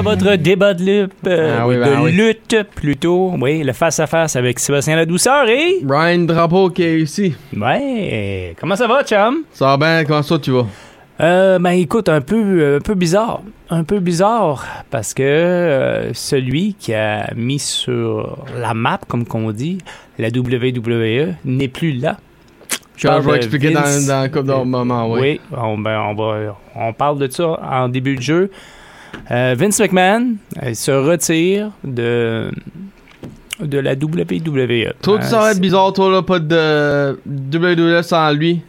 À votre débat de lutte, euh, Ah oui, de ben oui. lutte plutôt. Oui, le face-à-face avec Sébastien Ladouceur et... Brian Drapeau qui est ici. Ouais, comment ça va, chum? Ça va bien, comment ça tu vas? Euh, ben écoute, un peu, euh, un peu bizarre. Un peu bizarre parce que euh, celui qui a mis sur la map, comme qu'on dit, la WWE, n'est plus là. Je vais expliquer dans, Vince. dans un couple de moments, oui. Oui, on, ben, on, va, on parle de ça en début de jeu. Euh, Vince McMahon euh, se retire de, de la WWE. Toi, Euh, tu ça va être c'est- bizarre, toi, là, pas de WWE sans lui?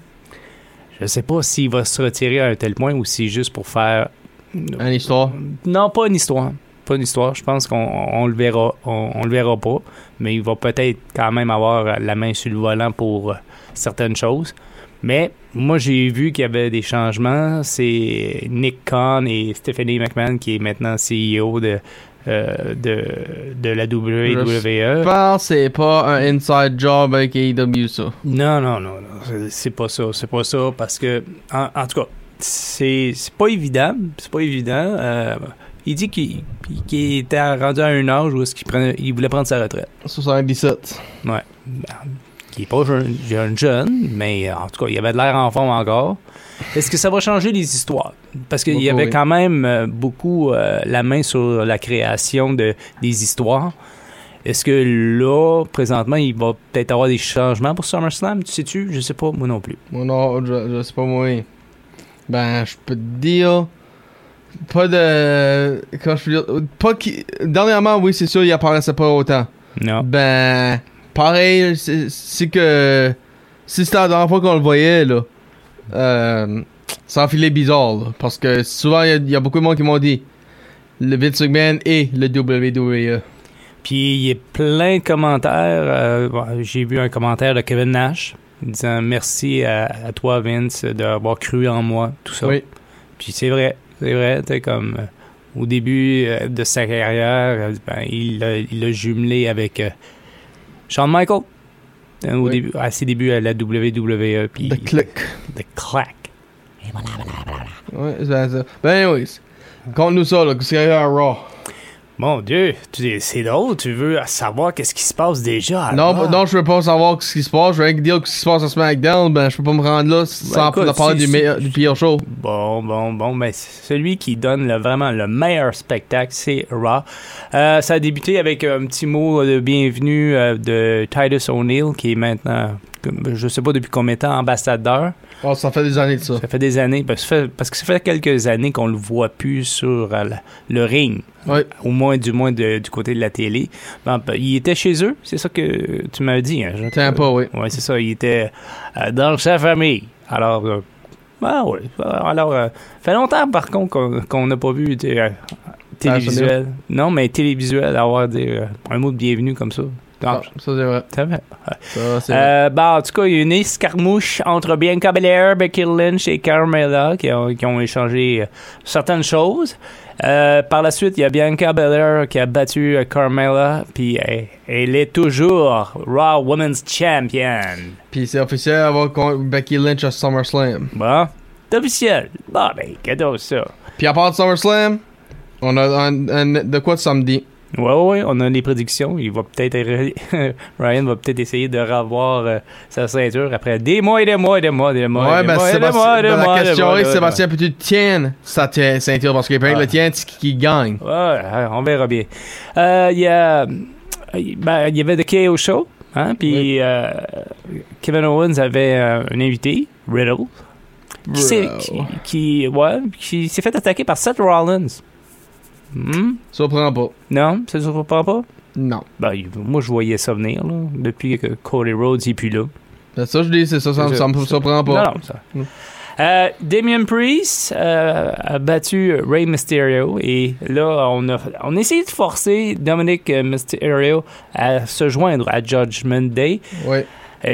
Je sais pas s'il va se retirer à un tel point ou si juste pour faire. Une histoire? Non, pas une histoire. Pas une histoire. Je pense qu'on on le verra. On, on le verra pas. Mais il va peut-être quand même avoir la main sur le volant pour euh, certaines choses. Mais moi, j'ai vu qu'il y avait des changements. C'est Nick Khan et Stephanie McMahon qui est maintenant CEO de, euh, de, de la WWE. Je pense que c'est pas un inside job avec AEW, ça. Non, non, non, non. c'est- pas ça. C'est pas ça parce que, en, en tout cas, c'est c'est pas évident. C'est pas évident. Euh, il dit qu'il qu'il était rendu à un âge où est-ce qu'il prenait- il voulait prendre sa retraite. 77. Ouais. Qui est pas jeune, jeune, jeune, mais euh, en tout cas, il avait de l'air en forme encore. Est-ce que ça va changer les histoires? Parce qu'il y avait oui. quand même euh, beaucoup euh, la main sur la création de, des histoires. Est-ce que là, présentement, il va peut-être avoir des changements pour SummerSlam? Tu sais-tu? Je sais pas, moi non plus. Moi, non, je, je sais pas moi. Ben, je peux te dire. Pas de. Quand je peux dire. Pas qui. Dernièrement, oui, c'est sûr, il apparaissait pas autant. Non. Ben, pareil, c'est que. Si c'était la dernière fois qu'on le voyait, là. Euh, ça enfilait bizarre, là, Parce que souvent, il y a- il y, a beaucoup de monde qui m'ont dit. Le Vince McMahon et le WWE. Puis il y a plein de commentaires. euh, J'ai vu un commentaire de Kevin Nash disant merci à, à toi, Vince, d'avoir cru en moi, tout ça. Oui. Puis c'est vrai, c'est vrai, tu comme euh, au début euh, de sa carrière, ben, il l'a jumelé avec Shawn Michael. hein, au Oui. début, à ses débuts à la WWE, puis The Click. The Clack. Ouais, c'est ça. Ben, oui. Conte-nous ça, là. A à Raw? Mon Dieu, c'est drôle, tu veux savoir qu'est-ce qui se passe déjà. Non, non, je veux pas savoir ce qui se passe. Je veux rien que dire ce qui se passe à SmackDown. Ben, je peux pas me rendre là sans écoute, parler du, meilleur- du pire show. Bon, bon, bon, mais celui qui donne le- vraiment le meilleur spectacle, c'est Raw. Euh, ça a débuté avec un petit mot de bienvenue euh, de Titus O'Neill, qui est maintenant, je sais pas depuis combien de temps, ambassadeur. Oh, ça fait des années de ça. Ça fait des années, parce que ça fait, quelques années qu'on le voit plus sur euh, le ring, Ouais. au moins du moins de- du côté de la télé. Bon, ben, il était chez eux, c'est ça que tu m'as dit. Hein, Tiens pas, oui. oui, c'est ça. Il était euh, dans sa famille. Alors, euh, ah ouais. Alors, euh, fait longtemps, par contre, qu'on n'a pas vu euh, télévisuel. Non, mais télévisuel, avoir des, un mot de bienvenue comme ça. Donc, ça, c'est vrai. ça va. Ça, vrai. Euh, bah, en tout cas, il y a une escarmouche entre Bianca Belair, Becky Lynch et Carmella qui ont, qui ont échangé euh, certaines choses. Euh, par la suite, il y a Bianca Belair qui a battu euh, Carmella, puis elle, elle est toujours Raw Women's Champion. Puis c'est officiel avoir con- Becky Lynch à SummerSlam. Bon, c'est officiel. Bon, ben, cadeau ça. Puis à part de SummerSlam, on a un, un- de quoi de samedi? Ouais, ouais, on a les prédictions. Il va peut-être. Ryan va peut-être essayer de revoir euh, sa ceinture après des mois et des mois et des mois et des mois. ouais, des ben mois Sébastien, mois ben, mois la question est. Sébastien, peux-tu tienne sa ceinture? Parce qu'il que Ah. le tien, c'est qui, gagne. Ouais, on verra bien. Euh, Il y a. Ben, il y avait The KO Show. Hein, puis euh, Kevin Owens avait un invité, Riddle, qui s'est, qui, qui- ouais, qui s'est fait attaquer par Seth Rollins. Hmm? Surprend pas. Non, ça ne surprend pas? Non. Ben, moi, je voyais ça venir, là, depuis que Cody Rhodes n'est plus là. C'est ça, je dis, c'est ça, ça, me surprend pas. Non, non, ça. Euh, Damien Priest euh, a battu Rey Mysterio et là, on a, on a essayé de forcer Dominic Mysterio à se joindre à Judgment Day. Euh,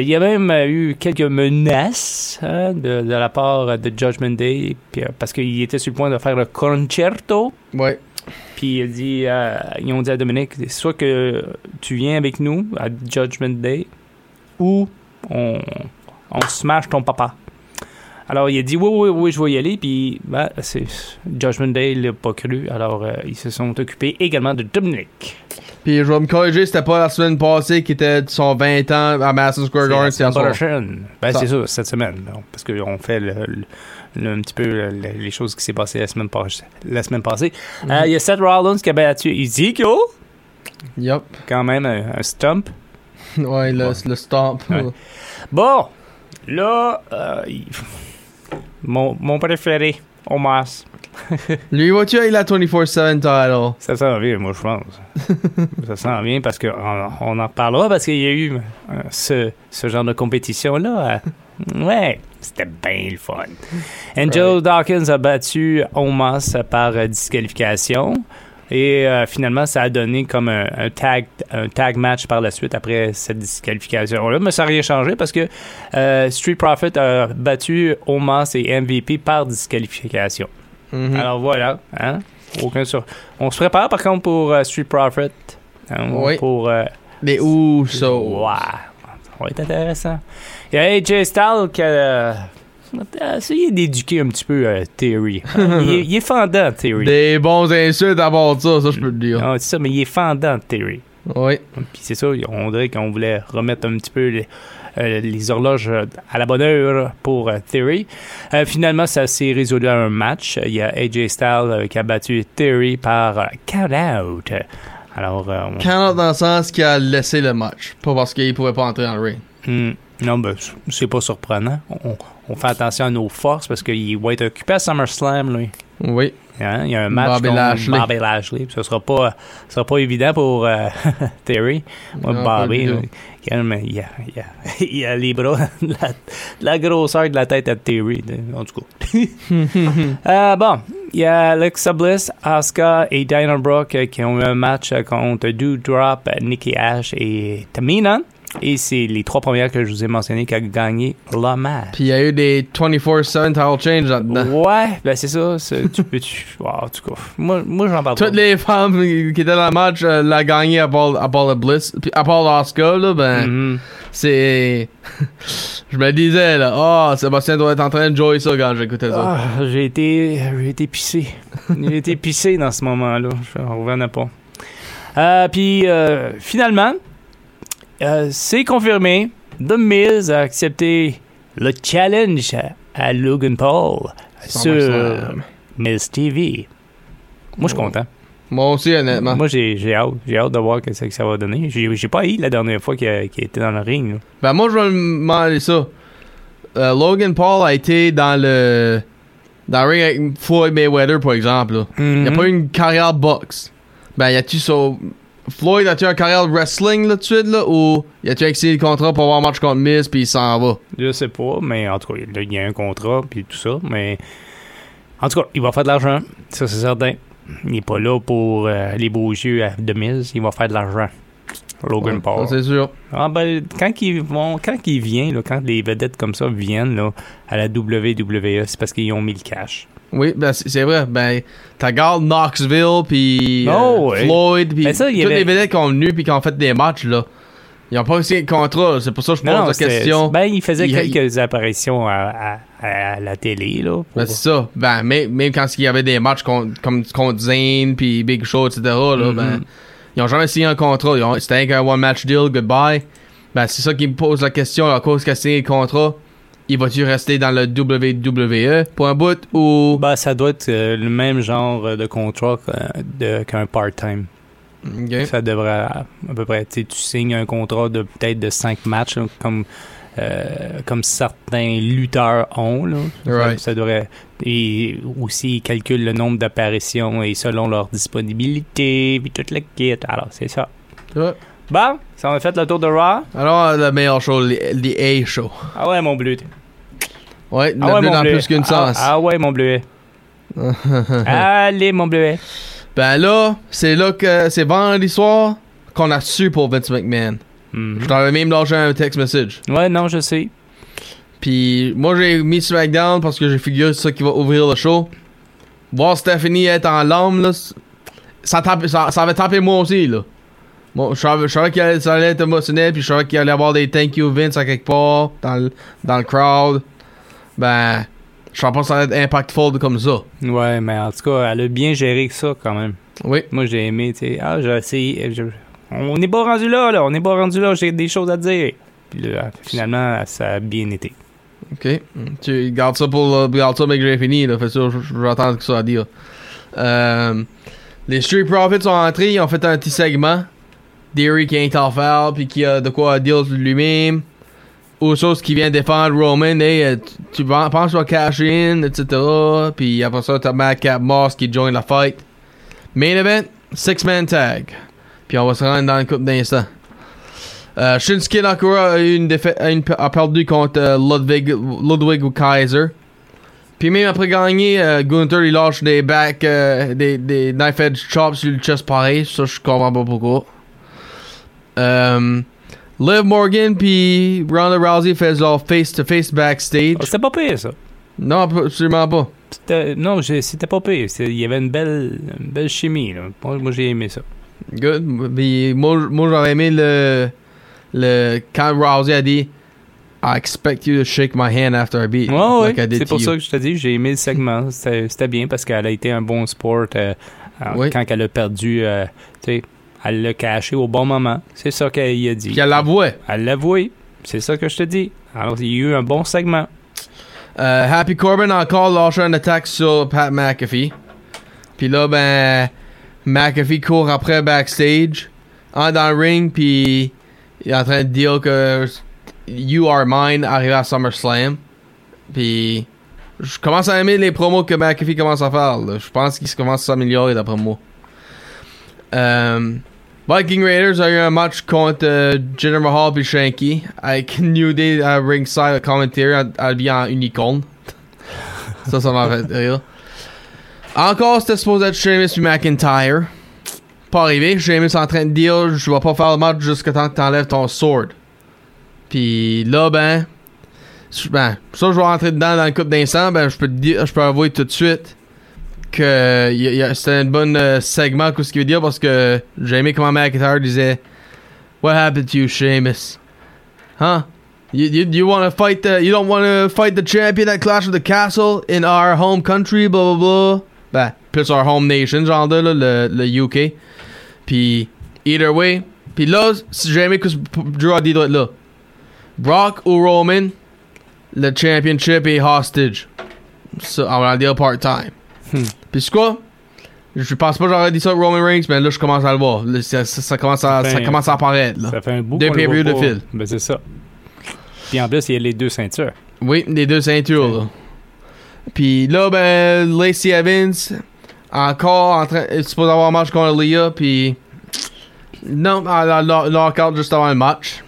il y a même eu quelques menaces hein, de, de la part de Judgment Day puis, parce qu'il était sur le point de faire le concerto. Ouais. Puis il a dit, euh, ils ont dit à Dominic, soit que tu viens avec nous à Judgment Day ou on, on smash ton papa. Alors il a dit oui, oui, oui, je vais y aller. Puis ben, c'est, Judgment Day il l'a pas cru. Alors euh, ils se sont occupés également de Dominic. Puis je vais me corriger, c'était pas la semaine passée qui était de son 20 ans à Madison Square Garden, c'est la semaine prochaine. Ben, c'est ça, cette semaine. non, parce qu'on fait le- le- le- un petit peu le- le- les choses qui s'est passées la semaine, pas- la semaine passée. Mhm. Euh, Il y a Seth Rollins qui a battu Ezekiel. Yup. Quand même un, un stump. Ouais, le, le stomp. Ouais. Bon, là, euh, mon, mon préféré, Omas. Lui, vois-tu, il a 24-7 title. Ça sent bien, moi, je pense. ça sent bien parce qu'on on en reparlera parce qu'il y a eu euh, ce, ce genre de compétition-là. euh, ouais, c'était bien le fun. Angel Dawkins a battu Omas par disqualification. Et euh, finalement, ça a donné comme un, un tag, un tag match par la suite après cette disqualification-là. Mais ça n'a rien changé parce que euh, Street Profit a battu Omas et MVP par disqualification. Mhm. Alors voilà, hein? Aucun sur. On se prépare par contre pour euh, Street Profit. hein, Oui. Pour. euh, Les Usos. ouais, ça va être intéressant. Il y a AJ Styles qui a, a essayé d'éduquer un petit peu euh, Theory. Il, est, il est fendant, Theory. Des bons insultes à bord de ça, ça je peux te dire. Non, c'est ça, mais il est fendant, Theory. Oui. Puis c'est ça, on dirait qu'on voulait remettre un petit peu les, euh, les horloges euh, à la bonne heure pour euh, Theory. Euh, finalement, ça s'est résolu à un match. Il y a AJ Styles euh, qui a battu Theory par euh, count-out. Alors, euh, on- Count dans le sens qu'il a laissé le match. Pas parce qu'il pouvait pas entrer dans le ring. Hmm. non, ben, c'est pas surprenant. On, on fait attention à nos forces parce qu'il va être occupé à SummerSlam, lui. Oui. Hein, Il y a un match Bobby Lashley. Bobby Lashley. Ce sera pas, sera pas évident pour euh, Theory. Moi, Non, Bobby, même, il, a, il, a, il a les bras, la, la grosseur de la tête à Theory. là, En tout cas. Euh, bon, il y a Alexa Bliss, Asuka et Dana Brooke qui ont eu un match contre Doudrop, Nikki Ash et Tamina. Et c'est les trois premières que je vous ai mentionnées qui ont gagné le match. Puis il y a eu des 24-7 title change là-dedans. Ouais, ben c'est ça. Tu peux. Tu, wow, en tout cas, moi, moi j'en parle pas. Toutes les femmes qui étaient dans le match euh, l'ont gagné à part, à part le Bliss. Puis à part l'Oscar, là, ben, Mhm. c'est. Je me disais, là, oh, Sébastien doit être en train de jouer ça quand j'écoutais ça. Ah, j'ai été, j'ai été pissé. j'ai été pissé dans ce moment-là. Je ne revenais pas. Euh, puis euh, finalement, euh, c'est confirmé. The Miz a accepté le challenge à, Logan Paul sur. Miz TV. Moi, je suis content. Moi aussi, honnêtement. Moi, j'ai hâte. J'ai hâte de voir ce que ça va donner. J'ai pas eu la dernière fois qu'il était dans le ring. là. Ben, moi, je vais me demander ça. Euh, Logan Paul a été dans le. Dans le ring avec Floyd Mayweather, par exemple. Là. Il Mhm. a pas eu une carrière boxe. Ben, y a-tu ça. Floyd a-tu une carrière de wrestling là tout de suite, là, ou y a-tu accès le contrat pour avoir un match contre Miz, puis il s'en va? Je sais pas, mais en tout cas, il y a un contrat puis tout ça, mais en tout cas, il va faire de l'argent, ça c'est certain. Il n'est pas là pour euh, les beaux yeux de mise, il va faire de l'argent. Logan Ouais, Paul. C'est sûr. Ah ben, quand ils vont, quand ils viennent, là, quand les vedettes comme ça viennent là, à la WWE, c'est parce qu'ils ont mis le cash. Oui, ben, c'est vrai. Ben, t'as garde Knoxville, puis Oh, ouais. Floyd, puis Ben, toutes avait- les vedettes qui ont venu, puis qui ont fait des matchs, là. Ils ont pas signé de contrat, c'est pour ça que je pose la question. Ben, il faisait Il- quelques apparitions à, à- à la télé là. pour- Ben, c'est ça. Ben, même, même quand il y avait des matchs contre, comme contre Zane, puis Big Show, etc., là, Mhm. ben, ils ont jamais signé un contrat. Ont- C'était un one-match deal, goodbye. Ben, c'est ça qui me pose la question, à cause qu'il a signé le contrat, il va-tu rester dans le WWE pour un bout, ou... Ben, ça doit être euh, le même genre de contrat qu'un part-time. Ça devrait à peu près. Tu signes un contrat de peut-être de 5 matchs, là, comme, euh, comme certains lutteurs ont. Là. Ça- Right. Ça, devrait. Et aussi, ils calculent le nombre d'apparitions et selon leur disponibilité, puis toute la kit. Alors, c'est ça. Ouais. Bon, ça on a fait le tour de Raw. Alors, le meilleur show, le A show. Ah ouais, mon bleu. Ouais, Ah ouais, mon dans bleu. plus qu'une ah, sens. ah ouais, mon bleuet. Allez, mon bleuet. Ben là, c'est là que c'est vendredi soir qu'on a su pour Vince McMahon. Mhm. Je t'avais même lâché un text message. Ouais, non, je sais. Puis moi, j'ai mis SmackDown parce que j'ai figuré c'est ça qui va ouvrir le show. Voir Stephanie être en larmes, là, ça, tape- ça, ça avait tapé moi aussi, là. Bon, je savais, allait, ça allait être émotionnel, puis je savais qu'il allait y avoir des thank you Vince à quelque part dans le, dans le crowd. Ben, je savais pas que ça allait être impactful comme ça. Ouais, mais en tout cas, elle a bien géré que ça quand même. Oui. Moi, j'ai aimé, tu sais. Ah, j'ai essayé. je- On n'est pas rendu là, là. On n'est pas rendu là. J'ai des choses à dire. Puis là, finalement, ça a bien été. Ok. Tu gardes ça pour le, garde ça, mec, j'ai fini, là. Fait ça, vais attendre que ça à dire. Euh, les Street Profits sont entrés, ils ont fait un petit segment. Theory qui est en faire, puis qui a de quoi à dire lui-même. Usos qui vient défendre Roman, hey, euh, tu, tu pen- penses va cash in, etc. Puis après ça, t'as Madcap Moss qui join la fight. Main event, six-man tag. Puis on va se rendre dans le couple d'instants. Euh, Shinsuke Nakamura a, eu une défaite, a, une- a perdu contre euh, Ludwig, Ludwig Kaiser. Puis même après gagner, euh, Gunther il lâche des back, euh, des, des knife edge chops sur le chest pareil. Ça, je comprends pas pourquoi. Euh, Liv Morgan puis Ronda Rousey faisaient leur face-to-face backstage. Ah, C'était pas pire, ça. Non, absolument pas. Non, c'était pas pire. Il y avait une belle, une belle chimie. Là. Moi, j'ai aimé ça. Good. Puis moi, moi j'aurais aimé le, le. Quand Rousey a dit I expect you to shake my hand after I beat. Ouais. like I did C'est pour you. ça que je te dis, j'ai aimé le segment. C'était bien parce qu'elle a été un bon sport euh, Oui. quand elle a perdu. euh, tu sais, elle l'a caché au bon moment. C'est ça qu'elle a dit. Puis elle l'avouait. Elle l'a avoué. C'est ça que je te dis. Alors, il y a eu un bon segment. Euh, Happy Corbin a encore lâché une attaque sur Pat McAfee. Puis là, ben, McAfee court après backstage, en dans le ring, puis il est en train de dire que You Are Mine arrivé à SummerSlam. Puis je commence à aimer les promos que McAfee commence à faire. Je pense qu'il commence à s'améliorer d'après moi. Euh, Viking Raiders a eu un match contre euh, Jinder Mahal puis Shanky avec New Day à ringside commentary habillé en unicorn. ça, ça m'a fait rire. Encore, c'était supposé être Sheamus puis McIntyre. Pas arrivé. Sheamus est en train de dire Je vais pas faire le match jusqu'à temps que t'enlèves ton sword. Puis là, ben, ben, ça, je vais rentrer dedans dans le couple d'instants. Ben, je peux te dire, je peux avouer tout de suite que c'était un bon euh, segment, qu'est-ce qu'il veut dire, parce que j'ai aimé comment McIntyre disait What happened to you, Sheamus? Huh? You, you, you want to fight the you don't want to fight the champion at Clash of the Castle in our home country, blah blah blah. Ben, plus our home nation, genre de là, le, le UK. Puis, either way. Puis là, si j'ai aimé que ce- Drew a dit de là. Brock ou Roman, le championship est hostage. Ça, on va le dire part-time. Hmm. Puis c'est quoi? Je pense pas que j'aurais dit ça Roman Reigns, mais là, je commence à le voir. Là, ça, ça- ça commence à, ça commence à apparaître, là. Ça fait un bout pay-per-view voit de fil. Ben, c'est ça. Puis en plus, il y a les deux ceintures. Oui, les deux ceintures, là. Puis là, ben, Lacey Evans, encore en train. Supposée avoir un match contre Leah, puis. Non, elle a knockout juste avant le match.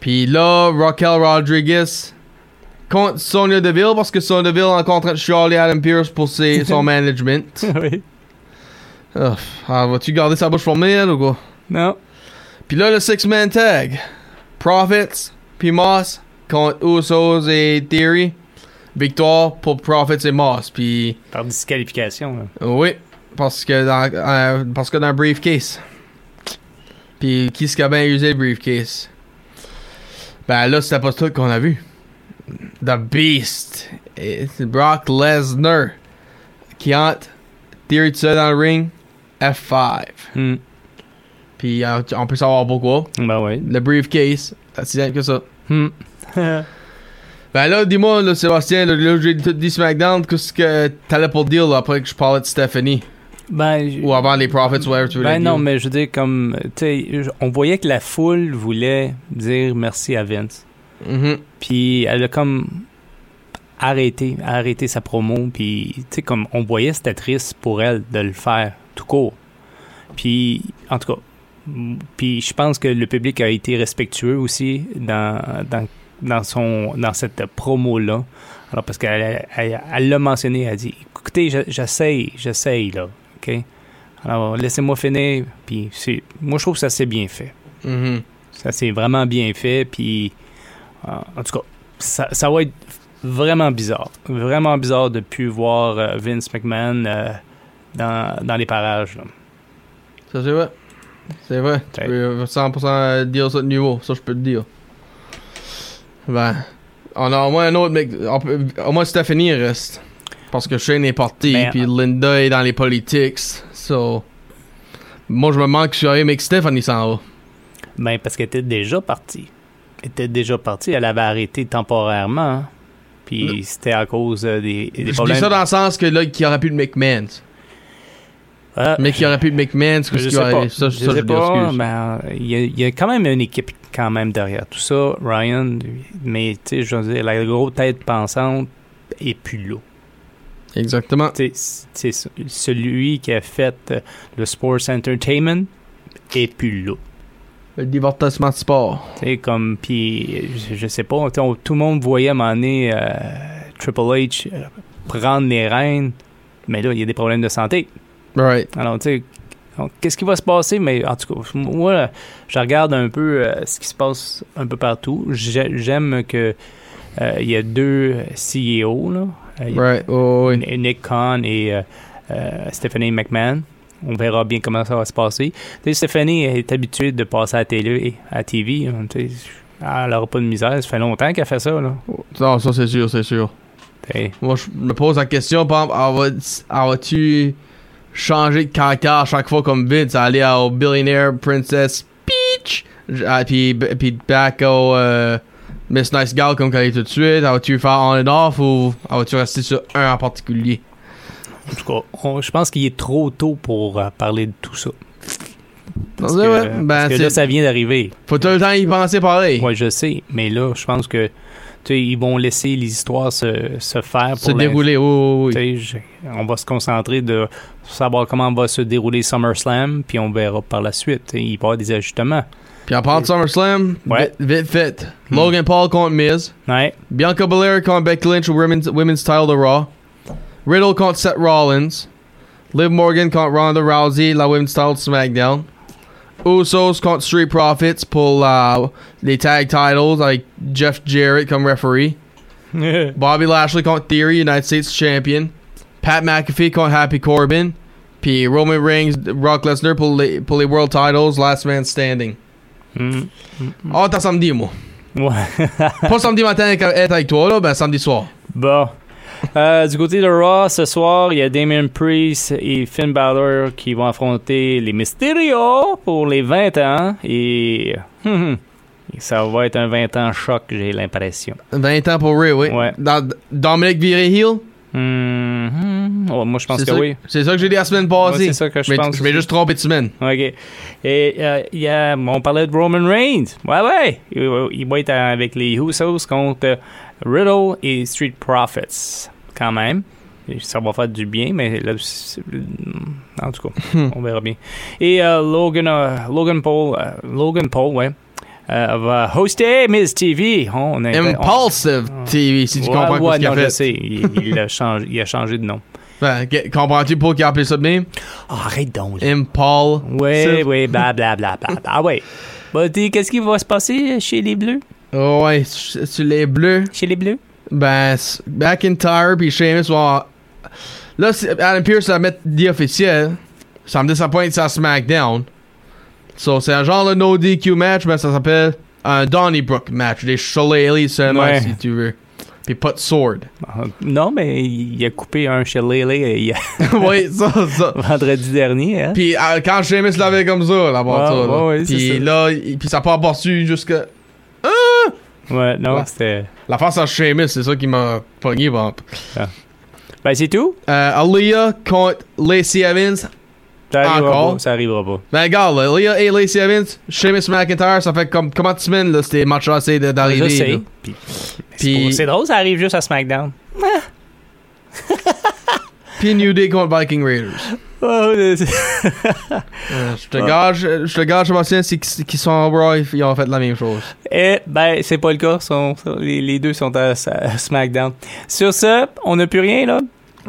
Puis là, Raquel Rodriguez contre Sonya Deville, parce que Sonya Deville est encore en train de chialer Adam Pierce pour ses- son management. oui. Ah, ah, vas-tu garder sa bouche fermée, elle, ou quoi? Non. Puis là, le six-man tag. Profits, puis Moss contre Usos et Theory. Victoire pour Profits et Moss. Puis Par disqualification. là. oui, parce que dans, euh, parce que dans le briefcase. Puis qui est-ce qui a bien usé le briefcase? Ben là, c'était pas tout qu'on a vu. The Beast. Et Brock Lesnar. Qui entre Theory seul dans le ring. F5. Hmm. Puis euh, on peut savoir pourquoi. Ben oui. Le briefcase. C'est si simple que ça. Hmm. Ben là, dis-moi, là, Sébastien, là, là, j'ai dit SmackDown, qu'est-ce que t'allais pour dire là, après que je parlais de Stephanie? ben, Ou avant les Profits, whatever tu voulais ben dire. non, mais je veux dire, comme, tu sais, on voyait que la foule voulait dire merci à Vince. Mhm. Puis elle a comme arrêté, arrêté sa promo. Puis, tu sais, comme on voyait, c'était triste pour elle de le faire tout court. Puis, en tout cas, puis je pense que le public a été respectueux aussi dans, dans, dans, son, dans cette promo-là. Alors, parce qu'elle elle, l'a mentionné, elle a dit Écoutez, je- j'essaye, j'essaye, là. OK? Alors, laissez-moi finir. Puis, c'est, moi, je trouve que ça s'est bien fait. Mhm. Ça s'est vraiment bien fait. Puis, euh, en tout cas, ça, ça va être vraiment bizarre. Vraiment bizarre de plus voir euh, Vince McMahon euh, dans, dans les parages. là. Ça, c'est vrai. C'est vrai. Tu peux 100% dire ça de niveau. Ça, je peux te dire. Ben, on a au moins un autre mec. peut- Au moins Stephanie reste. Parce que Shane est parti, Ben, puis Linda est dans les politiques. So. Moi, je me manque sur mais que Stephanie s'en va. Ben, parce qu'elle était déjà partie. Elle était déjà partie. Elle avait arrêté temporairement. hein. Puis c'était à cause euh, des, des Je dis ça dans le sens que là, qu'il y aurait plus de McMahon. Ah, Mais qu'il y aurait plus de McMahon, c'est je ce pas. aurait. Ça, je ça, je sais dis pas, euh, il y, a- il y a quand même une équipe quand même derrière tout ça. Ryan, mais tu sais, je veux dire, la grosse tête pensante est plus là. Exactement. C'est celui qui a fait euh, le Sports Entertainment est plus là. Le divertissement de sport. Sais, comme, puis, je, je sais pas, on- tout le monde voyait à un moment donné euh, Triple H prendre les rênes, mais là, il y a des problèmes de santé. Right. Alors, tu sais, qu'est-ce qui va se passer? Mais en tout cas, moi, je regarde un peu euh, ce qui se passe un peu partout. J'ai- J'aime que euh, il y a deux CEO, là. Euh, Right. Oh, oui. Nick Khan et Stephanie McMahon. On verra bien comment ça va se passer. Tu sais, Stephanie est habituée de passer à la télé, à la TV. hein, sais, Elle n'aura pas de misère. Ça fait longtemps qu'elle fait ça. Là. Non, ça, c'est sûr, c'est sûr. Moi, je me pose la question, par exemple, elle va- elle va-tu changer de caractère à chaque fois comme Vince, aller au Billionaire Princess Peach, ah, puis, puis back au euh, Miss Nice Gal comme qu'elle est tout de suite, elle va-tu faire on and off ou elle va-tu rester sur un en particulier? en tout cas, on- je pense qu'il est trop tôt pour euh, parler de tout ça. Parce que, parce ben, que là, ça vient d'arriver. Faut tout le temps y penser pareil. Moi, je sais. Mais là, je pense que ils vont laisser les histoires se, se faire. Se pour dérouler, oui, oui, on va se concentrer de savoir comment va se dérouler SummerSlam, puis on verra par la suite. Il va y avoir des ajustements. Puis en parlant de SummerSlam, Ouais. vite, fait, Hmm. Logan Paul contre Miz, Ouais. Bianca Belair contre Becky Lynch au women's, women's title de Raw. Riddle contre Seth Rollins. Liv Morgan contre Ronda Rousey, la women's title de SmackDown. Usos contre Street Profits pull la- les tag titles like Jeff Jarrett come referee. Bobby Lashley contre Theory, United States Champion. Pat McAfee contre Happy Corbin. P. Roman Reigns, Brock Lesnar pour les, pour les World Titles, Last Man Standing. Mm. Ah, t'as samedi, moi. Ouais. Pas samedi matin avec- être avec toi, là, ben samedi soir. Bon. Euh, du côté de Raw, ce soir, il y a Damien Priest et Finn Balor qui vont affronter les Mysterio pour les 20 ans. Et, hum, hum, ça va être un 20 ans choc, j'ai l'impression. 20 ans pour Ray, oui. Ouais. Dans- Dominic viré heel? Hum. Oh, moi, je pense C'est que oui. C'est ça que j'ai dit la semaine Moi, passée. c'est ça que je mais pense. je vais juste tromper de semaine. OK. Et euh, il y a, on parlait de Roman Reigns. Ouais, ouais. Il, il va être avec les Usos contre Riddle et Street Profits. Quand même. Ça va faire du bien, mais là, c'est- en tout cas, on verra bien. Et euh, Logan, euh, Logan Paul, euh, Logan Paul, ouais, euh, va hoster Miss TV. Oh, on Impulsive TV, si tu Ouais, comprends ouais, ce qu'il a fait. sais. Il, il a changé, il a changé de nom. Ben, comprends-tu pour qu'il a appelé ça de même? Ah, arrête donc. Impulsive. Oui, oui, blablabla. Bla, bla. Ah ouais. Bah, qu'est-ce qui va se passer chez les Bleus? Oh, ouais, sur les bleus. Chez les Bleus? Ben, McIntyre puis Sheamus vont... Là, Adam Pearce va mettre dit officiel. Ça me disappointe, à SmackDown. So, c'est un genre de no DQ match, mais ça s'appelle un Donnybrook match. Des shillelaghs seulement, Ouais. si tu veux. Puis pas de sword. Ah, Non, mais il a coupé un il y a- oui, ça, ça. vendredi dernier. Hein? Puis euh, quand Sheamus l'avait comme ça, ça, là. ouais, Puis ça. là, puis ça n'a pas aperçu jusqu'à... Ouais, non, Ouais. c'était. La face à Sheamus, c'est ça qui m'a pogné, bon. Ben, c'est tout? Euh, Aaliyah contre Lacey Evans. Ça arrivera Encore? pas. Ça arrivera pas. Ben, regarde, Aaliyah et Lacey Evans, Sheamus McIntyre, ça fait comme combien de semaines, là, c'était match assez de- Je d'arriver. sais. Puis, Puis- c'est c'est drôle, ça arrive juste à SmackDown. Puis New Day contre Viking Raiders. Oh, c'est- Euh, je te gage, je te gage, Sébastien, c'est qu'ils sont en Raw, ils ont fait la même chose. Eh, ben, c'est pas le cas. Sont- les, les deux sont à, à SmackDown. Sur ce, on n'a plus rien, là.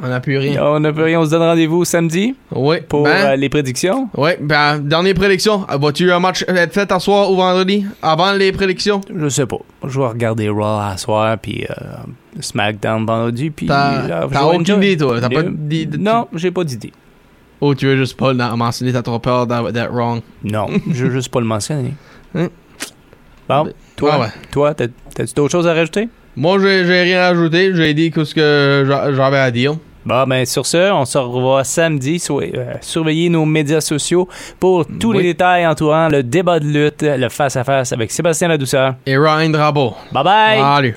On n'a plus rien. On n'a plus rien. On se donne rendez-vous samedi Oui, pour ben, euh, les prédictions. ouais, ben, dernière prédiction. Euh, Vas-tu un match être fait à soir ou vendredi, avant les prédictions? Je sais pas. Je vais regarder Raw à soir, puis euh, SmackDown vendredi, puis... T'as euh, aucune idée, toi? T'as pas Euh, d'idée? Non, j'ai pas d'idée. Oh, tu veux juste pas le mentionner, t'as trop peur d'être wrong? Non, je veux juste pas le mentionner. Hein? Bon, toi, Ah ouais. toi, t'as- t'as-tu d'autres choses à rajouter? Moi, j'ai rien ajouté. J'ai dit tout ce que j'a- j'avais à dire. Bon, ben sur ce, on se revoit samedi. Euh, surveillez nos médias sociaux pour tous les détails entourant le débat de lutte, le face-à-face avec Sébastien Ladouceur. Et Ryan Drabo. Bye bye! Salut.